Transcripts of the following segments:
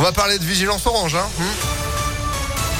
On va parler de vigilance orange. Hein.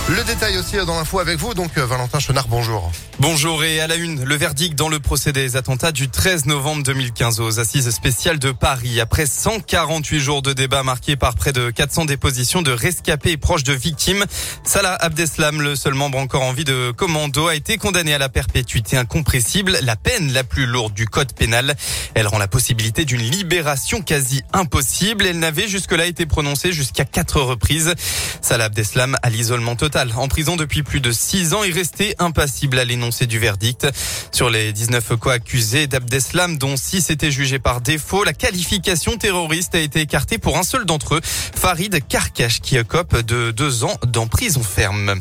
Le détail aussi dans l'info avec vous, donc euh, Valentin Chenard, bonjour. Bonjour et à la une, le verdict dans le procès des attentats du 13 novembre 2015 aux assises spéciales de Paris. Après 148 jours de débat marqués par près de 400 dépositions de rescapés et proches de victimes, Salah Abdeslam, le seul membre encore en vie de commando, a été condamné à la perpétuité incompressible, la peine la plus lourde du code pénal. Elle rend la possibilité d'une libération quasi impossible. Elle n'avait jusque-là été prononcée jusqu'à quatre reprises. Salah Abdeslam à l'isolement total, en prison depuis plus de six ans, est resté impassible à l'énoncé du verdict. Sur les 19 co-accusés d'Abdeslam, dont 6 étaient jugés par défaut, la qualification terroriste a été écartée pour un seul d'entre eux, Farid Karkash, qui cope de deux ans d'emprisonnement ferme.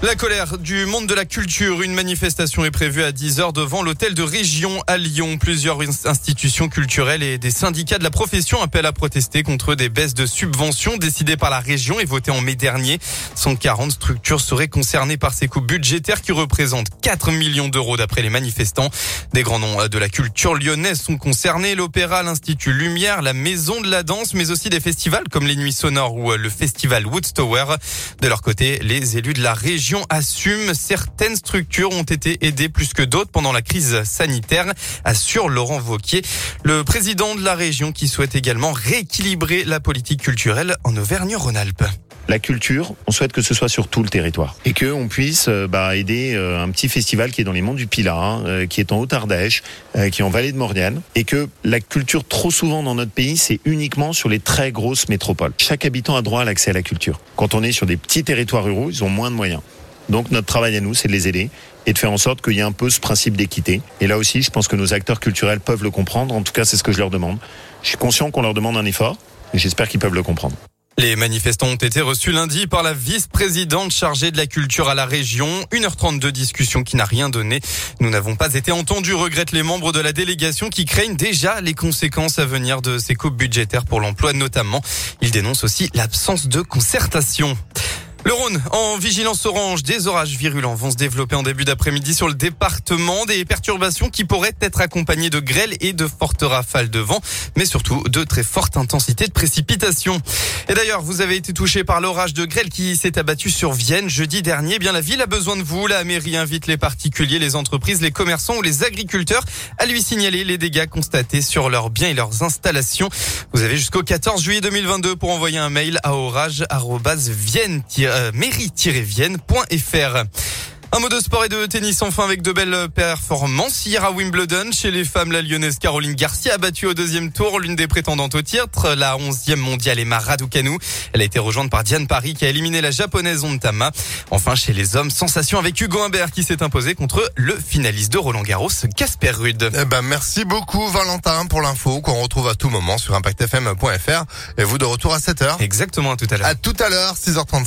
La colère du monde de la culture. Une manifestation est prévue à 10h devant l'hôtel de région à Lyon. Plusieurs institutions culturelles et des syndicats de la profession appellent à protester contre des baisses de subventions décidées par la région et votées en mai dernier. 140 structures seraient concernées par ces coupes budgétaires qui représentent 4 millions d'euros d'après les manifestants. Des grands noms de la culture lyonnaise sont concernés. L'Opéra, l'Institut Lumière, la Maison de la Danse, mais aussi des festivals comme les Nuits Sonores ou le Festival Woodstower. De leur côté, les élus de la région assume certaines structures ont été aidées plus que d'autres pendant la crise sanitaire, assure Laurent Vauquier, le président de la région qui souhaite également rééquilibrer la politique culturelle en Auvergne-Rhône-Alpes la culture, on souhaite que ce soit sur tout le territoire et que on puisse euh, bah, aider euh, un petit festival qui est dans les monts du Pilat, euh, qui est en Haute-Ardèche, qui est en vallée de Mordiane, et que la culture trop souvent dans notre pays, c'est uniquement sur les très grosses métropoles. Chaque habitant a droit à l'accès à la culture. Quand on est sur des petits territoires ruraux, ils ont moins de moyens. Donc notre travail à nous, c'est de les aider et de faire en sorte qu'il y ait un peu ce principe d'équité. Et là aussi, je pense que nos acteurs culturels peuvent le comprendre. En tout cas, c'est ce que je leur demande. Je suis conscient qu'on leur demande un effort, et j'espère qu'ils peuvent le comprendre. Les manifestants ont été reçus lundi par la vice-présidente chargée de la culture à la région. 1h30 de discussion qui n'a rien donné. Nous n'avons pas été entendus, regrettent les membres de la délégation qui craignent déjà les conséquences à venir de ces coupes budgétaires pour l'emploi notamment. Ils dénoncent aussi l'absence de concertation. Le Rhône en vigilance orange, des orages virulents vont se développer en début d'après-midi sur le département, des perturbations qui pourraient être accompagnées de grêle et de fortes rafales de vent, mais surtout de très fortes intensités de précipitations. Et d'ailleurs, vous avez été touché par l'orage de grêle qui s'est abattu sur Vienne jeudi dernier. Eh bien, la ville a besoin de vous. La mairie invite les particuliers, les entreprises, les commerçants ou les agriculteurs à lui signaler les dégâts constatés sur leurs biens et leurs installations. Vous avez jusqu'au 14 juillet 2022 pour envoyer un mail à orage-vienne mairie-vienne.fr. Un mot de sport et de tennis enfin avec de belles performances. Hier à Wimbledon, chez les femmes, la lyonnaise Caroline Garcia a battu au deuxième tour l'une des prétendantes au titre, la 11e mondiale Emma Raducanu. Elle a été rejointe par Diane Paris qui a éliminé la japonaise Ontama. Enfin, chez les hommes, sensation avec Hugo Humbert qui s'est imposé contre le finaliste de Roland Garros, Casper Ruud. Eh ben, merci beaucoup Valentin pour l'info qu'on retrouve à tout moment sur impactfm.fr et vous de retour à 7h. Exactement, à tout à l'heure. À tout à l'heure, 6h35.